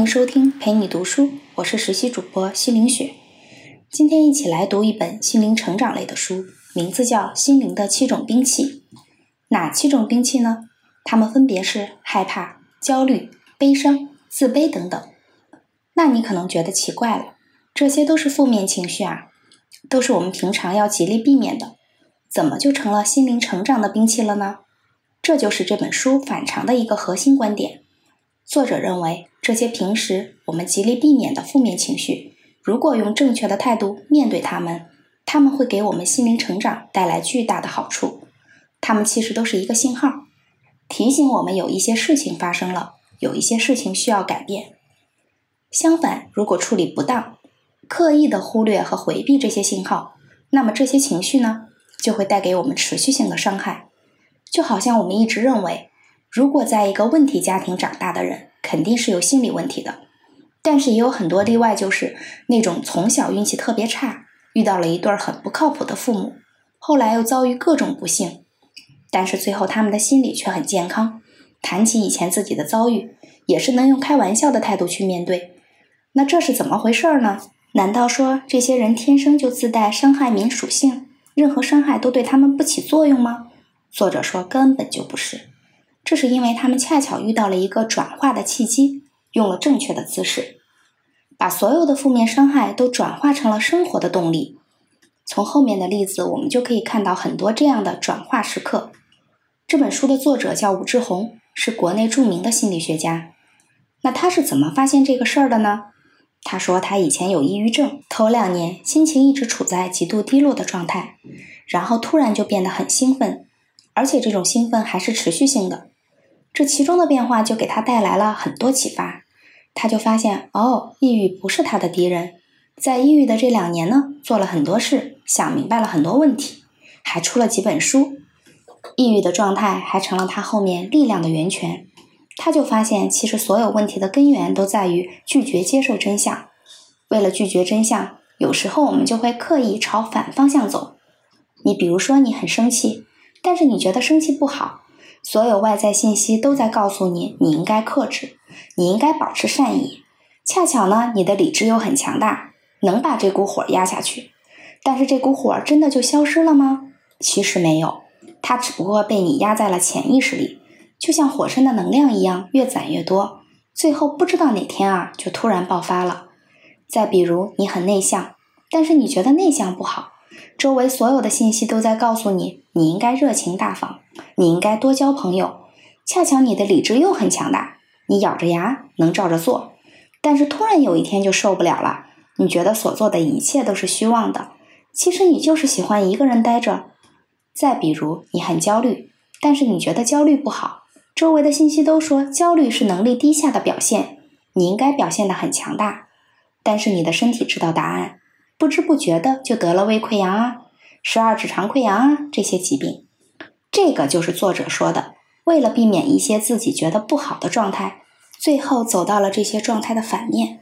欢迎收听陪你读书，我是实习主播西林雪。今天一起来读一本心灵成长类的书，名字叫《心灵的七种兵器》。哪七种兵器呢？它们分别是害怕、焦虑、悲伤、自卑等等。那你可能觉得奇怪了，这些都是负面情绪啊，都是我们平常要极力避免的，怎么就成了心灵成长的兵器了呢？这就是这本书反常的一个核心观点。作者认为，这些平时我们极力避免的负面情绪，如果用正确的态度面对他们，他们会给我们心灵成长带来巨大的好处。他们其实都是一个信号，提醒我们有一些事情发生了，有一些事情需要改变。相反，如果处理不当，刻意的忽略和回避这些信号，那么这些情绪呢，就会带给我们持续性的伤害。就好像我们一直认为。如果在一个问题家庭长大的人，肯定是有心理问题的。但是也有很多例外，就是那种从小运气特别差，遇到了一对很不靠谱的父母，后来又遭遇各种不幸，但是最后他们的心理却很健康。谈起以前自己的遭遇，也是能用开玩笑的态度去面对。那这是怎么回事呢？难道说这些人天生就自带伤害民属性，任何伤害都对他们不起作用吗？作者说根本就不是。这是因为他们恰巧遇到了一个转化的契机，用了正确的姿势，把所有的负面伤害都转化成了生活的动力。从后面的例子，我们就可以看到很多这样的转化时刻。这本书的作者叫武志红，是国内著名的心理学家。那他是怎么发现这个事儿的呢？他说他以前有抑郁症，头两年心情一直处在极度低落的状态，然后突然就变得很兴奋，而且这种兴奋还是持续性的。这其中的变化就给他带来了很多启发，他就发现哦，抑郁不是他的敌人。在抑郁的这两年呢，做了很多事，想明白了很多问题，还出了几本书。抑郁的状态还成了他后面力量的源泉。他就发现，其实所有问题的根源都在于拒绝接受真相。为了拒绝真相，有时候我们就会刻意朝反方向走。你比如说，你很生气，但是你觉得生气不好。所有外在信息都在告诉你，你应该克制，你应该保持善意。恰巧呢，你的理智又很强大，能把这股火压下去。但是这股火真的就消失了吗？其实没有，它只不过被你压在了潜意识里，就像火山的能量一样，越攒越多，最后不知道哪天啊，就突然爆发了。再比如，你很内向，但是你觉得内向不好。周围所有的信息都在告诉你，你应该热情大方，你应该多交朋友。恰巧你的理智又很强大，你咬着牙能照着做。但是突然有一天就受不了了，你觉得所做的一切都是虚妄的。其实你就是喜欢一个人待着。再比如，你很焦虑，但是你觉得焦虑不好，周围的信息都说焦虑是能力低下的表现，你应该表现得很强大。但是你的身体知道答案。不知不觉的就得了胃溃疡啊、十二指肠溃疡啊这些疾病，这个就是作者说的，为了避免一些自己觉得不好的状态，最后走到了这些状态的反面，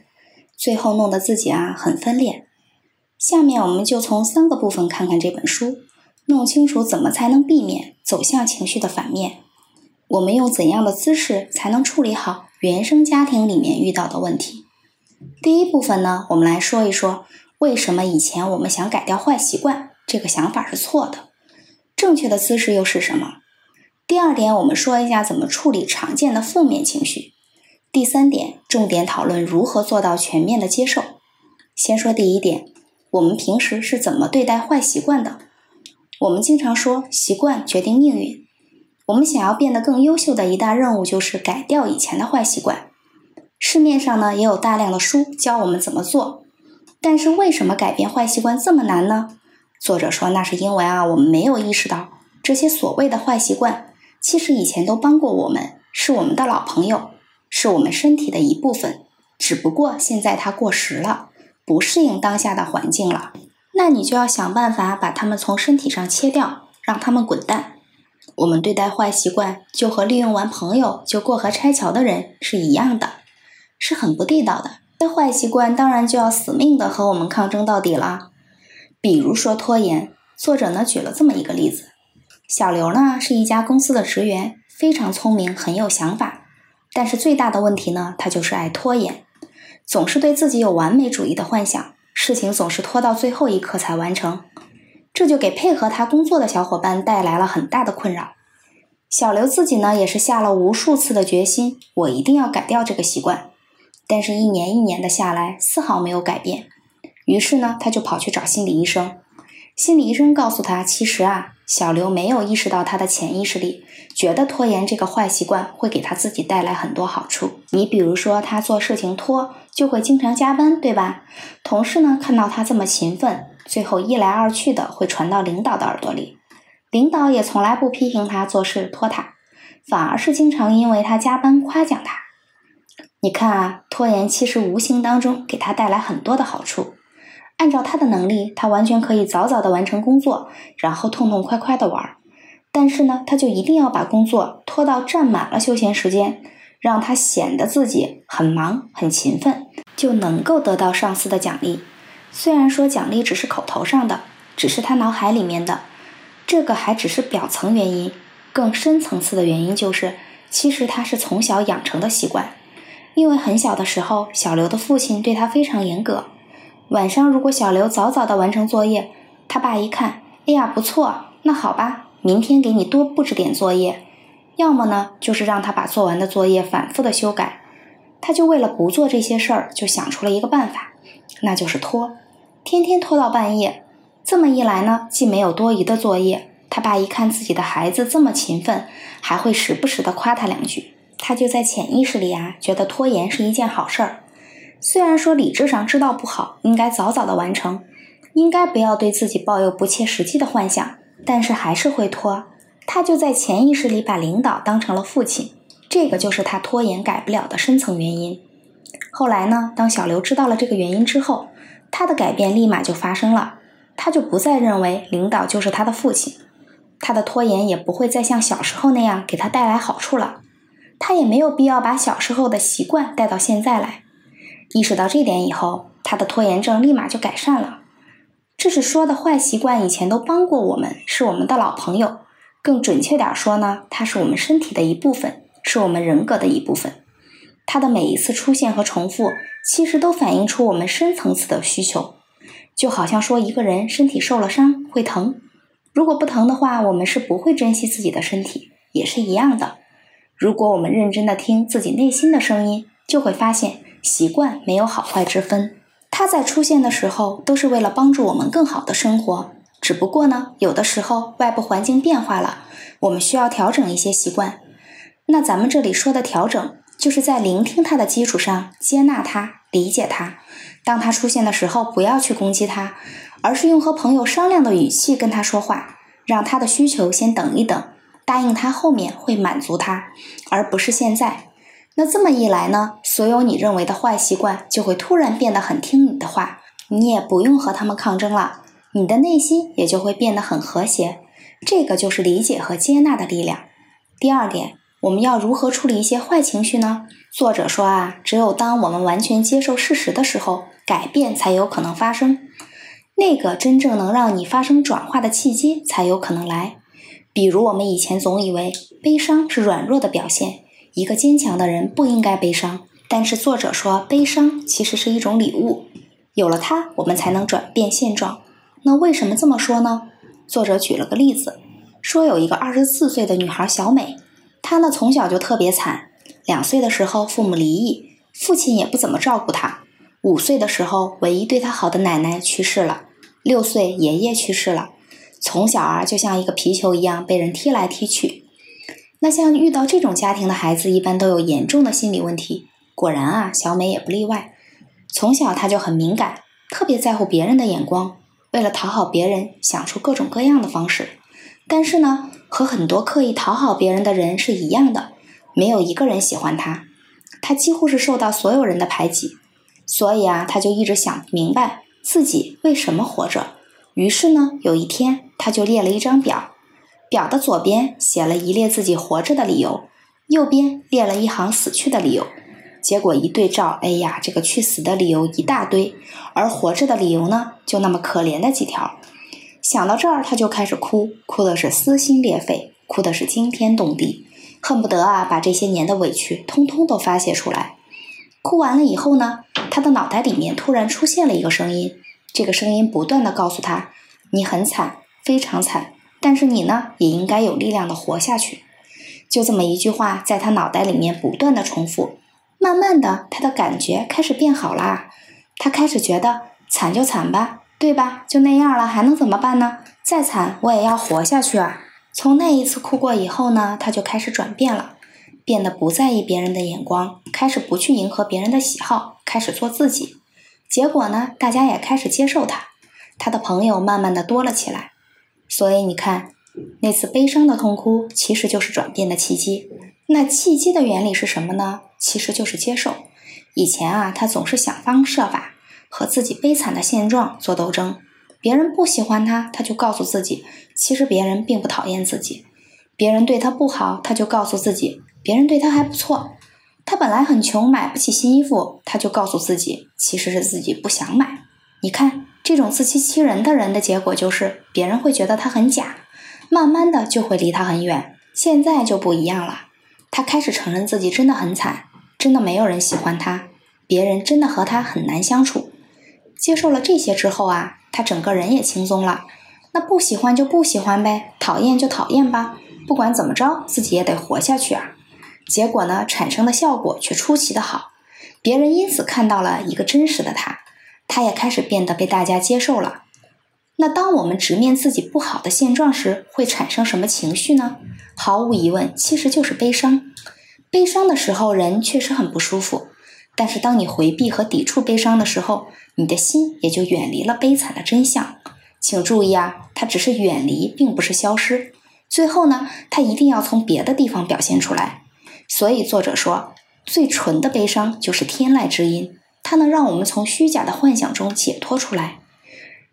最后弄得自己啊很分裂。下面我们就从三个部分看看这本书，弄清楚怎么才能避免走向情绪的反面，我们用怎样的姿势才能处理好原生家庭里面遇到的问题。第一部分呢，我们来说一说。为什么以前我们想改掉坏习惯，这个想法是错的？正确的姿势又是什么？第二点，我们说一下怎么处理常见的负面情绪。第三点，重点讨论如何做到全面的接受。先说第一点，我们平时是怎么对待坏习惯的？我们经常说习惯决定命运。我们想要变得更优秀的一大任务就是改掉以前的坏习惯。市面上呢也有大量的书教我们怎么做。但是为什么改变坏习惯这么难呢？作者说，那是因为啊，我们没有意识到这些所谓的坏习惯，其实以前都帮过我们，是我们的老朋友，是我们身体的一部分。只不过现在它过时了，不适应当下的环境了。那你就要想办法把它们从身体上切掉，让它们滚蛋。我们对待坏习惯，就和利用完朋友就过河拆桥的人是一样的，是很不地道的。这坏习惯当然就要死命的和我们抗争到底了。比如说拖延，作者呢举了这么一个例子：小刘呢是一家公司的职员，非常聪明，很有想法，但是最大的问题呢，他就是爱拖延。总是对自己有完美主义的幻想，事情总是拖到最后一刻才完成，这就给配合他工作的小伙伴带来了很大的困扰。小刘自己呢，也是下了无数次的决心，我一定要改掉这个习惯。但是，一年一年的下来，丝毫没有改变。于是呢，他就跑去找心理医生。心理医生告诉他，其实啊，小刘没有意识到他的潜意识里觉得拖延这个坏习惯会给他自己带来很多好处。你比如说，他做事情拖，就会经常加班，对吧？同事呢，看到他这么勤奋，最后一来二去的会传到领导的耳朵里。领导也从来不批评他做事拖沓，反而是经常因为他加班夸奖他。你看啊，拖延其实无形当中给他带来很多的好处。按照他的能力，他完全可以早早的完成工作，然后痛痛快快的玩。但是呢，他就一定要把工作拖到占满了休闲时间，让他显得自己很忙很勤奋，就能够得到上司的奖励。虽然说奖励只是口头上的，只是他脑海里面的。这个还只是表层原因，更深层次的原因就是，其实他是从小养成的习惯。因为很小的时候，小刘的父亲对他非常严格。晚上如果小刘早早的完成作业，他爸一看，哎呀不错，那好吧，明天给你多布置点作业。要么呢，就是让他把做完的作业反复的修改。他就为了不做这些事儿，就想出了一个办法，那就是拖，天天拖到半夜。这么一来呢，既没有多余的作业，他爸一看自己的孩子这么勤奋，还会时不时的夸他两句，他就在潜意识里啊，觉得拖延是一件好事儿。虽然说理智上知道不好，应该早早的完成，应该不要对自己抱有不切实际的幻想，但是还是会拖。他就在潜意识里把领导当成了父亲，这个就是他拖延改不了的深层原因。后来呢，当小刘知道了这个原因之后，他的改变立马就发生了。他就不再认为领导就是他的父亲，他的拖延也不会再像小时候那样给他带来好处了。他也没有必要把小时候的习惯带到现在来。意识到这点以后，他的拖延症立马就改善了。这是说的坏习惯以前都帮过我们，是我们的老朋友。更准确点说呢，它是我们身体的一部分，是我们人格的一部分。它的每一次出现和重复，其实都反映出我们深层次的需求。就好像说一个人身体受了伤会疼，如果不疼的话，我们是不会珍惜自己的身体，也是一样的。如果我们认真的听自己内心的声音，就会发现习惯没有好坏之分，它在出现的时候都是为了帮助我们更好的生活。只不过呢，有的时候外部环境变化了，我们需要调整一些习惯。那咱们这里说的调整，就是在聆听它的基础上接纳它。理解他，当他出现的时候，不要去攻击他，而是用和朋友商量的语气跟他说话，让他的需求先等一等，答应他后面会满足他，而不是现在。那这么一来呢，所有你认为的坏习惯就会突然变得很听你的话，你也不用和他们抗争了，你的内心也就会变得很和谐。这个就是理解和接纳的力量。第二点。我们要如何处理一些坏情绪呢？作者说啊，只有当我们完全接受事实的时候，改变才有可能发生。那个真正能让你发生转化的契机才有可能来。比如我们以前总以为悲伤是软弱的表现，一个坚强的人不应该悲伤。但是作者说，悲伤其实是一种礼物，有了它，我们才能转变现状。那为什么这么说呢？作者举了个例子，说有一个二十四岁的女孩小美。她呢，从小就特别惨。两岁的时候，父母离异，父亲也不怎么照顾她。五岁的时候，唯一对她好的奶奶去世了。六岁，爷爷去世了。从小啊，就像一个皮球一样被人踢来踢去。那像遇到这种家庭的孩子，一般都有严重的心理问题。果然啊，小美也不例外。从小她就很敏感，特别在乎别人的眼光，为了讨好别人，想出各种各样的方式。但是呢，和很多刻意讨好别人的人是一样的，没有一个人喜欢他，他几乎是受到所有人的排挤。所以啊，他就一直想不明白自己为什么活着。于是呢，有一天他就列了一张表，表的左边写了一列自己活着的理由，右边列了一行死去的理由。结果一对照，哎呀，这个去死的理由一大堆，而活着的理由呢，就那么可怜的几条。想到这儿，他就开始哭，哭的是撕心裂肺，哭的是惊天动地，恨不得啊把这些年的委屈通通都发泄出来。哭完了以后呢，他的脑袋里面突然出现了一个声音，这个声音不断的告诉他：“你很惨，非常惨，但是你呢，也应该有力量的活下去。”就这么一句话，在他脑袋里面不断的重复。慢慢的，他的感觉开始变好啦。他开始觉得惨就惨吧，对吧？就那样了，还能怎么办呢？再惨，我也要活下去啊！从那一次哭过以后呢，他就开始转变了，变得不在意别人的眼光，开始不去迎合别人的喜好，开始做自己。结果呢，大家也开始接受他，他的朋友慢慢的多了起来。所以你看。那次悲伤的痛哭，其实就是转变的契机。那契机的原理是什么呢？其实就是接受。以前啊，他总是想方设法和自己悲惨的现状做斗争。别人不喜欢他，他就告诉自己，其实别人并不讨厌自己。别人对他不好，他就告诉自己，别人对他还不错。他本来很穷，买不起新衣服，他就告诉自己，其实是自己不想买。你看，这种自欺欺人的人的结果就是，别人会觉得他很假。慢慢的就会离他很远，现在就不一样了。他开始承认自己真的很惨，真的没有人喜欢他，别人真的和他很难相处。接受了这些之后啊，他整个人也轻松了。那不喜欢就不喜欢呗，讨厌就讨厌吧，不管怎么着，自己也得活下去啊。结果呢，产生的效果却出奇的好，别人因此看到了一个真实的他，他也开始变得被大家接受了。那当我们直面自己不好的现状时，会产生什么情绪呢？毫无疑问，其实就是悲伤。悲伤的时候，人确实很不舒服。但是，当你回避和抵触悲伤的时候，你的心也就远离了悲惨的真相。请注意啊，它只是远离，并不是消失。最后呢，它一定要从别的地方表现出来。所以，作者说，最纯的悲伤就是天籁之音，它能让我们从虚假的幻想中解脱出来。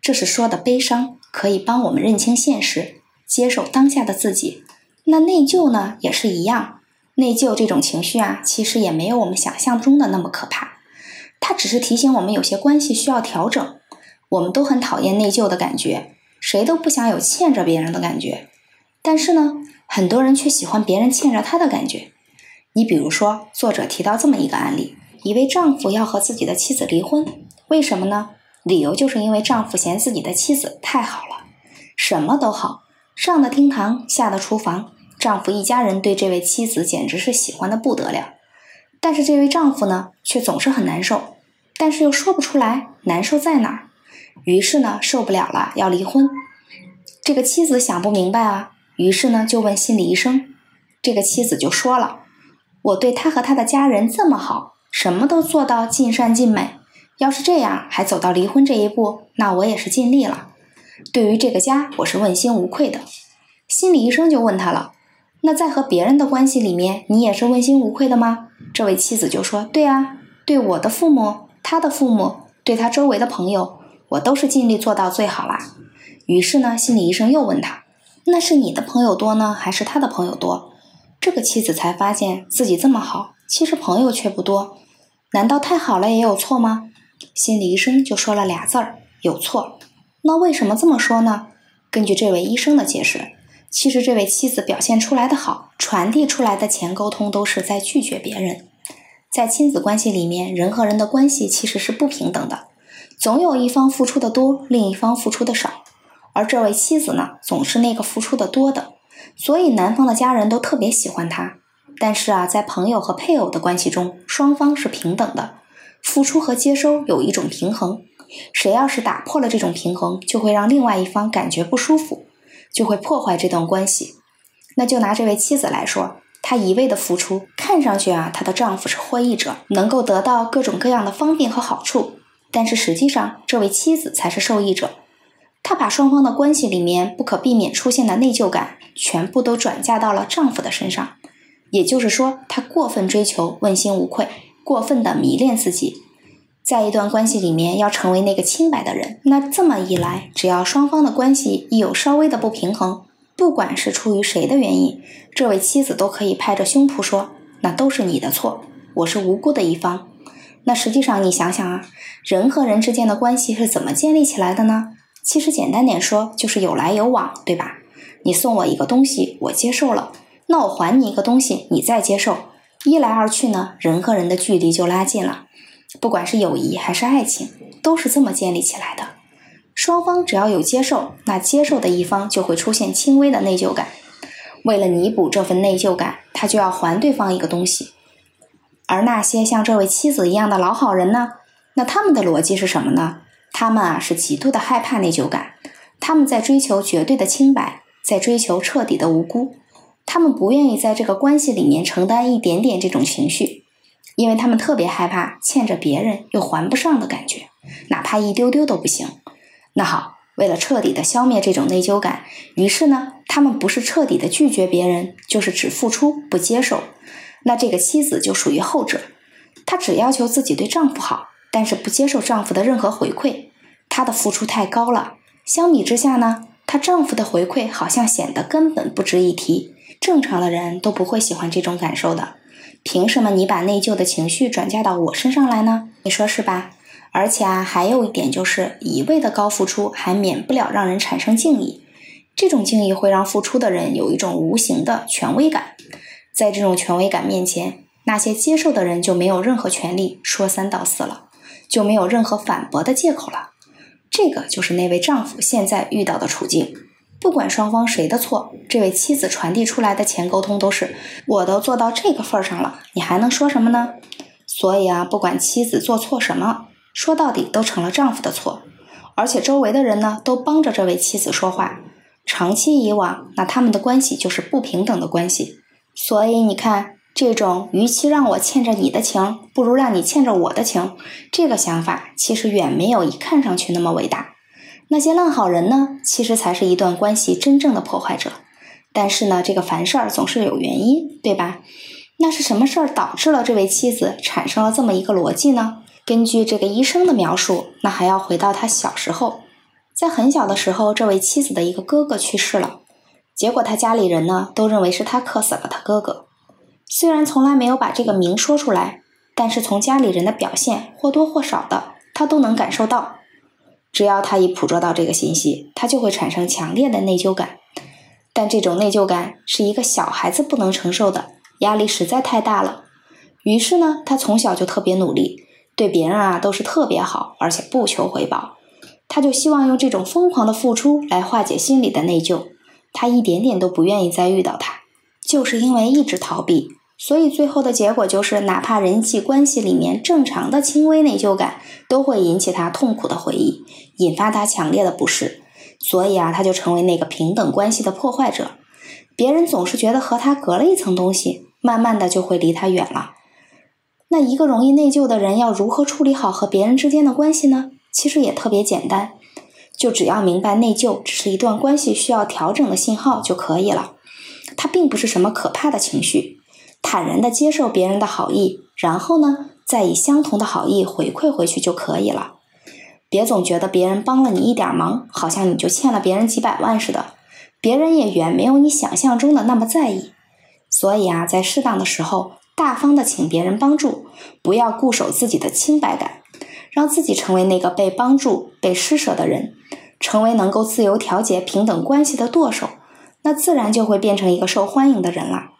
这是说的悲伤可以帮我们认清现实，接受当下的自己。那内疚呢，也是一样。内疚这种情绪啊，其实也没有我们想象中的那么可怕。它只是提醒我们有些关系需要调整。我们都很讨厌内疚的感觉，谁都不想有欠着别人的感觉。但是呢，很多人却喜欢别人欠着他的感觉。你比如说，作者提到这么一个案例：以为丈夫要和自己的妻子离婚，为什么呢？理由就是因为丈夫嫌自己的妻子太好了，什么都好，上的厅堂，下的厨房，丈夫一家人对这位妻子简直是喜欢的不得了。但是这位丈夫呢，却总是很难受，但是又说不出来难受在哪儿。于是呢，受不了了，要离婚。这个妻子想不明白啊，于是呢，就问心理医生。这个妻子就说了：“我对他和他的家人这么好，什么都做到尽善尽美。”要是这样还走到离婚这一步，那我也是尽力了。对于这个家，我是问心无愧的。心理医生就问他了：“那在和别人的关系里面，你也是问心无愧的吗？”这位妻子就说：“对啊，对我的父母、他的父母、对他周围的朋友，我都是尽力做到最好啦。”于是呢，心理医生又问他：“那是你的朋友多呢，还是他的朋友多？”这个妻子才发现自己这么好，其实朋友却不多。难道太好了也有错吗？心理医生就说了俩字儿：有错。那为什么这么说呢？根据这位医生的解释，其实这位妻子表现出来的好，传递出来的前沟通都是在拒绝别人。在亲子关系里面，人和人的关系其实是不平等的，总有一方付出的多，另一方付出的少。而这位妻子呢，总是那个付出的多的，所以男方的家人都特别喜欢她。但是啊，在朋友和配偶的关系中，双方是平等的。付出和接收有一种平衡，谁要是打破了这种平衡，就会让另外一方感觉不舒服，就会破坏这段关系。那就拿这位妻子来说，她一味的付出，看上去啊，她的丈夫是获益者，能够得到各种各样的方便和好处，但是实际上，这位妻子才是受益者。她把双方的关系里面不可避免出现的内疚感，全部都转嫁到了丈夫的身上，也就是说，他过分追求，问心无愧。过分的迷恋自己，在一段关系里面要成为那个清白的人，那这么一来，只要双方的关系一有稍微的不平衡，不管是出于谁的原因，这位妻子都可以拍着胸脯说：“那都是你的错，我是无辜的一方。”那实际上你想想啊，人和人之间的关系是怎么建立起来的呢？其实简单点说，就是有来有往，对吧？你送我一个东西，我接受了，那我还你一个东西，你再接受。一来二去呢，人和人的距离就拉近了。不管是友谊还是爱情，都是这么建立起来的。双方只要有接受，那接受的一方就会出现轻微的内疚感。为了弥补这份内疚感，他就要还对方一个东西。而那些像这位妻子一样的老好人呢？那他们的逻辑是什么呢？他们啊是极度的害怕内疚感，他们在追求绝对的清白，在追求彻底的无辜。他们不愿意在这个关系里面承担一点点这种情绪，因为他们特别害怕欠着别人又还不上的感觉，哪怕一丢丢都不行。那好，为了彻底的消灭这种内疚感，于是呢，他们不是彻底的拒绝别人，就是只付出不接受。那这个妻子就属于后者，她只要求自己对丈夫好，但是不接受丈夫的任何回馈。她的付出太高了，相比之下呢，她丈夫的回馈好像显得根本不值一提。正常的人都不会喜欢这种感受的，凭什么你把内疚的情绪转嫁到我身上来呢？你说是吧？而且啊，还有一点就是，一味的高付出还免不了让人产生敬意，这种敬意会让付出的人有一种无形的权威感，在这种权威感面前，那些接受的人就没有任何权利说三道四了，就没有任何反驳的借口了。这个就是那位丈夫现在遇到的处境。不管双方谁的错，这位妻子传递出来的前沟通都是：我都做到这个份上了，你还能说什么呢？所以啊，不管妻子做错什么，说到底都成了丈夫的错。而且周围的人呢，都帮着这位妻子说话。长期以往，那他们的关系就是不平等的关系。所以你看，这种与其让我欠着你的情，不如让你欠着我的情，这个想法其实远没有一看上去那么伟大。那些烂好人呢，其实才是一段关系真正的破坏者。但是呢，这个凡事儿总是有原因，对吧？那是什么事儿导致了这位妻子产生了这么一个逻辑呢？根据这个医生的描述，那还要回到他小时候，在很小的时候，这位妻子的一个哥哥去世了，结果他家里人呢都认为是他克死了他哥哥。虽然从来没有把这个明说出来，但是从家里人的表现或多或少的，他都能感受到。只要他一捕捉到这个信息，他就会产生强烈的内疚感。但这种内疚感是一个小孩子不能承受的，压力实在太大了。于是呢，他从小就特别努力，对别人啊都是特别好，而且不求回报。他就希望用这种疯狂的付出来化解心里的内疚。他一点点都不愿意再遇到他，就是因为一直逃避。所以最后的结果就是，哪怕人际关系里面正常的轻微内疚感，都会引起他痛苦的回忆，引发他强烈的不适。所以啊，他就成为那个平等关系的破坏者。别人总是觉得和他隔了一层东西，慢慢的就会离他远了。那一个容易内疚的人要如何处理好和别人之间的关系呢？其实也特别简单，就只要明白内疚只是一段关系需要调整的信号就可以了。它并不是什么可怕的情绪。坦然的接受别人的好意，然后呢，再以相同的好意回馈回去就可以了。别总觉得别人帮了你一点忙，好像你就欠了别人几百万似的。别人也远没有你想象中的那么在意。所以啊，在适当的时候，大方的请别人帮助，不要固守自己的清白感，让自己成为那个被帮助、被施舍的人，成为能够自由调节平等关系的舵手，那自然就会变成一个受欢迎的人了。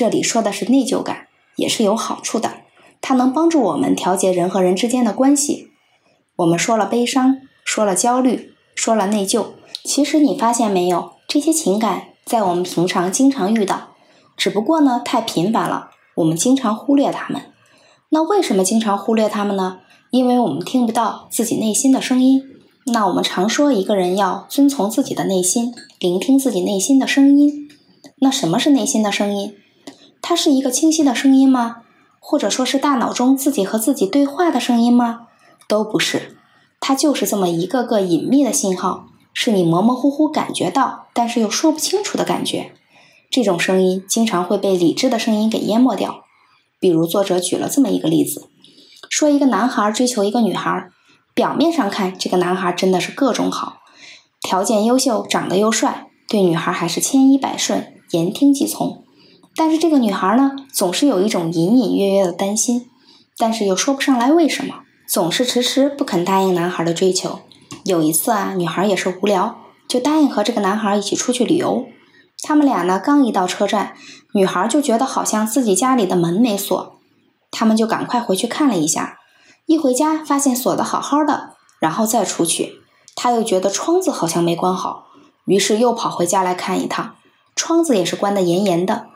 这里说的是内疚感，也是有好处的，它能帮助我们调节人和人之间的关系。我们说了悲伤，说了焦虑，说了内疚，其实你发现没有，这些情感在我们平常经常遇到，只不过呢太频繁了，我们经常忽略它们。那为什么经常忽略它们呢？因为我们听不到自己内心的声音。那我们常说一个人要遵从自己的内心，聆听自己内心的声音。那什么是内心的声音？它是一个清晰的声音吗？或者说是大脑中自己和自己对话的声音吗？都不是，它就是这么一个个隐秘的信号，是你模模糊糊感觉到，但是又说不清楚的感觉。这种声音经常会被理智的声音给淹没掉。比如作者举了这么一个例子，说一个男孩追求一个女孩，表面上看这个男孩真的是各种好，条件优秀，长得又帅，对女孩还是千依百顺，言听计从。但是这个女孩呢，总是有一种隐隐约约的担心，但是又说不上来为什么，总是迟迟不肯答应男孩的追求。有一次啊，女孩也是无聊，就答应和这个男孩一起出去旅游。他们俩呢，刚一到车站，女孩就觉得好像自己家里的门没锁，他们就赶快回去看了一下，一回家发现锁的好好的，然后再出去，他又觉得窗子好像没关好，于是又跑回家来看一趟，窗子也是关得严严的。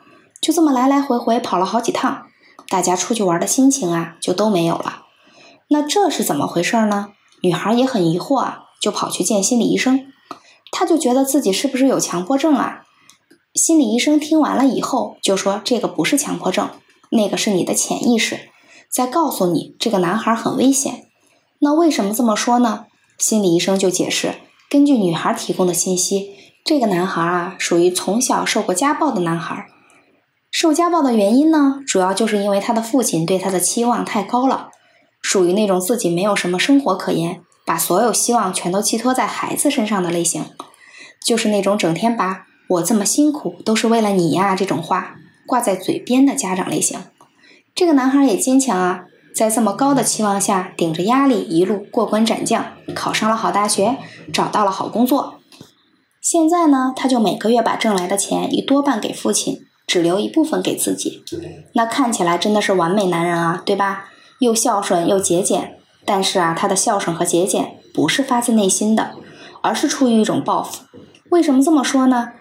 就这么来来回回跑了好几趟，大家出去玩的心情啊就都没有了。那这是怎么回事呢？女孩也很疑惑啊，就跑去见心理医生。她就觉得自己是不是有强迫症啊？心理医生听完了以后就说：“这个不是强迫症，那个是你的潜意识在告诉你这个男孩很危险。”那为什么这么说呢？心理医生就解释：根据女孩提供的信息，这个男孩啊属于从小受过家暴的男孩。受家暴的原因呢，主要就是因为他的父亲对他的期望太高了，属于那种自己没有什么生活可言，把所有希望全都寄托在孩子身上的类型，就是那种整天把我这么辛苦都是为了你呀这种话挂在嘴边的家长类型。这个男孩也坚强啊，在这么高的期望下，顶着压力一路过关斩将，考上了好大学，找到了好工作。现在呢，他就每个月把挣来的钱一多半给父亲。只留一部分给自己，那看起来真的是完美男人啊，对吧？又孝顺又节俭，但是啊，他的孝顺和节俭不是发自内心的，而是出于一种报复。为什么这么说呢？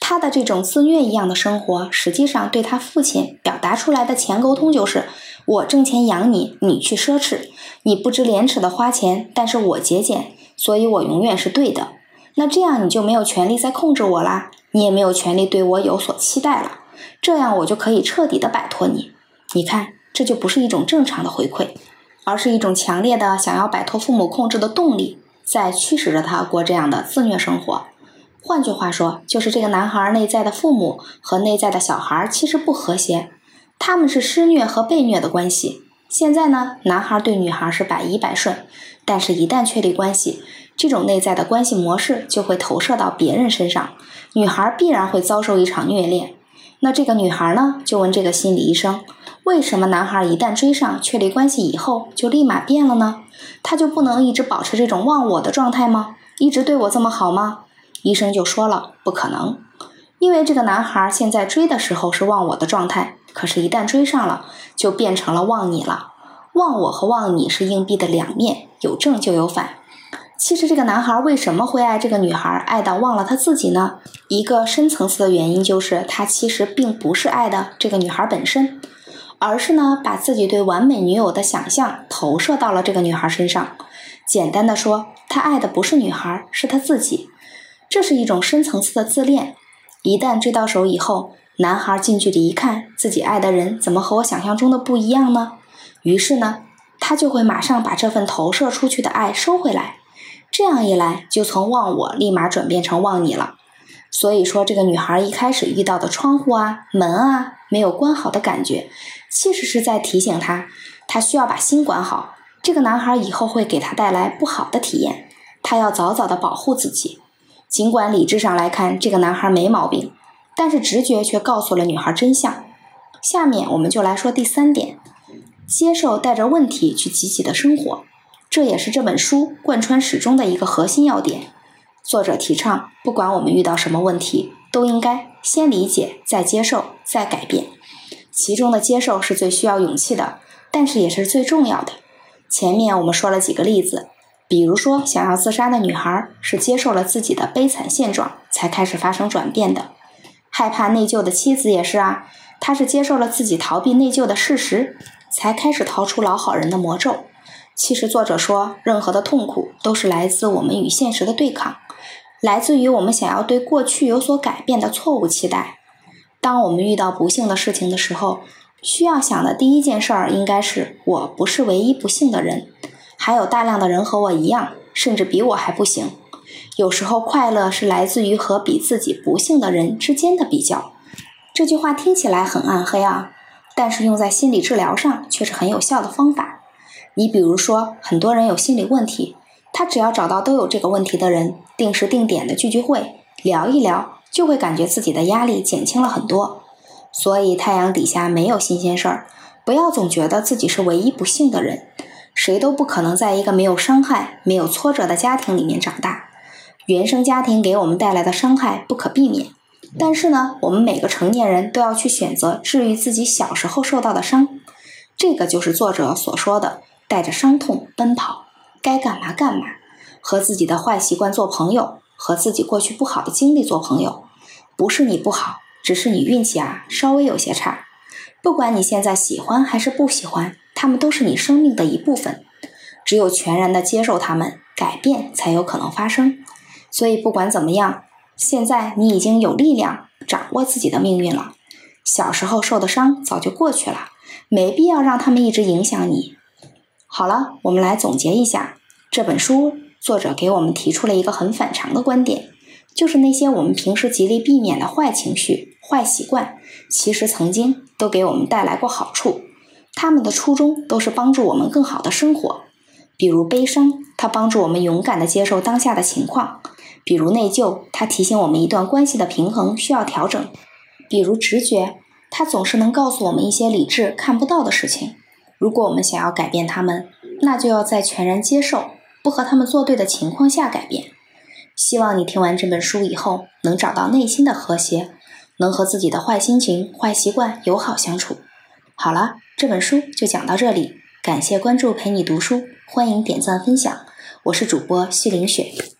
他的这种自虐一样的生活，实际上对他父亲表达出来的钱沟通就是：我挣钱养你，你去奢侈，你不知廉耻的花钱，但是我节俭，所以我永远是对的。那这样你就没有权利再控制我啦。你也没有权利对我有所期待了，这样我就可以彻底的摆脱你。你看，这就不是一种正常的回馈，而是一种强烈的想要摆脱父母控制的动力，在驱使着他过这样的自虐生活。换句话说，就是这个男孩内在的父母和内在的小孩其实不和谐，他们是施虐和被虐的关系。现在呢，男孩对女孩是百依百顺，但是一旦确立关系，这种内在的关系模式就会投射到别人身上。女孩必然会遭受一场虐恋，那这个女孩呢，就问这个心理医生，为什么男孩一旦追上、确立关系以后，就立马变了呢？他就不能一直保持这种忘我的状态吗？一直对我这么好吗？医生就说了，不可能，因为这个男孩现在追的时候是忘我的状态，可是，一旦追上了，就变成了忘你了。忘我和忘你是硬币的两面，有正就有反。其实这个男孩为什么会爱这个女孩，爱到忘了他自己呢？一个深层次的原因就是他其实并不是爱的这个女孩本身，而是呢把自己对完美女友的想象投射到了这个女孩身上。简单的说，他爱的不是女孩，是他自己。这是一种深层次的自恋。一旦追到手以后，男孩近距离一看，自己爱的人怎么和我想象中的不一样呢？于是呢，他就会马上把这份投射出去的爱收回来。这样一来，就从忘我立马转变成忘你了。所以说，这个女孩一开始遇到的窗户啊、门啊没有关好的感觉，其实是在提醒她，她需要把心管好。这个男孩以后会给她带来不好的体验，她要早早的保护自己。尽管理智上来看，这个男孩没毛病，但是直觉却告诉了女孩真相。下面我们就来说第三点：接受带着问题去积极的生活。这也是这本书贯穿始终的一个核心要点。作者提倡，不管我们遇到什么问题，都应该先理解，再接受，再改变。其中的接受是最需要勇气的，但是也是最重要的。前面我们说了几个例子，比如说想要自杀的女孩是接受了自己的悲惨现状，才开始发生转变的；害怕内疚的妻子也是啊，她是接受了自己逃避内疚的事实，才开始逃出老好人的魔咒。其实，作者说，任何的痛苦都是来自我们与现实的对抗，来自于我们想要对过去有所改变的错误期待。当我们遇到不幸的事情的时候，需要想的第一件事儿应该是：我不是唯一不幸的人，还有大量的人和我一样，甚至比我还不行。有时候，快乐是来自于和比自己不幸的人之间的比较。这句话听起来很暗黑啊，但是用在心理治疗上却是很有效的方法。你比如说，很多人有心理问题，他只要找到都有这个问题的人，定时定点的聚聚会聊一聊，就会感觉自己的压力减轻了很多。所以太阳底下没有新鲜事儿，不要总觉得自己是唯一不幸的人，谁都不可能在一个没有伤害、没有挫折的家庭里面长大。原生家庭给我们带来的伤害不可避免，但是呢，我们每个成年人都要去选择治愈自己小时候受到的伤。这个就是作者所说的。带着伤痛奔跑，该干嘛干嘛，和自己的坏习惯做朋友，和自己过去不好的经历做朋友。不是你不好，只是你运气啊稍微有些差。不管你现在喜欢还是不喜欢，他们都是你生命的一部分。只有全然的接受他们，改变才有可能发生。所以不管怎么样，现在你已经有力量掌握自己的命运了。小时候受的伤早就过去了，没必要让他们一直影响你。好了，我们来总结一下这本书，作者给我们提出了一个很反常的观点，就是那些我们平时极力避免的坏情绪、坏习惯，其实曾经都给我们带来过好处。他们的初衷都是帮助我们更好的生活。比如悲伤，它帮助我们勇敢地接受当下的情况；比如内疚，它提醒我们一段关系的平衡需要调整；比如直觉，它总是能告诉我们一些理智看不到的事情。如果我们想要改变他们，那就要在全然接受、不和他们作对的情况下改变。希望你听完这本书以后，能找到内心的和谐，能和自己的坏心情、坏习惯友好相处。好了，这本书就讲到这里。感谢关注，陪你读书，欢迎点赞分享。我是主播西林雪。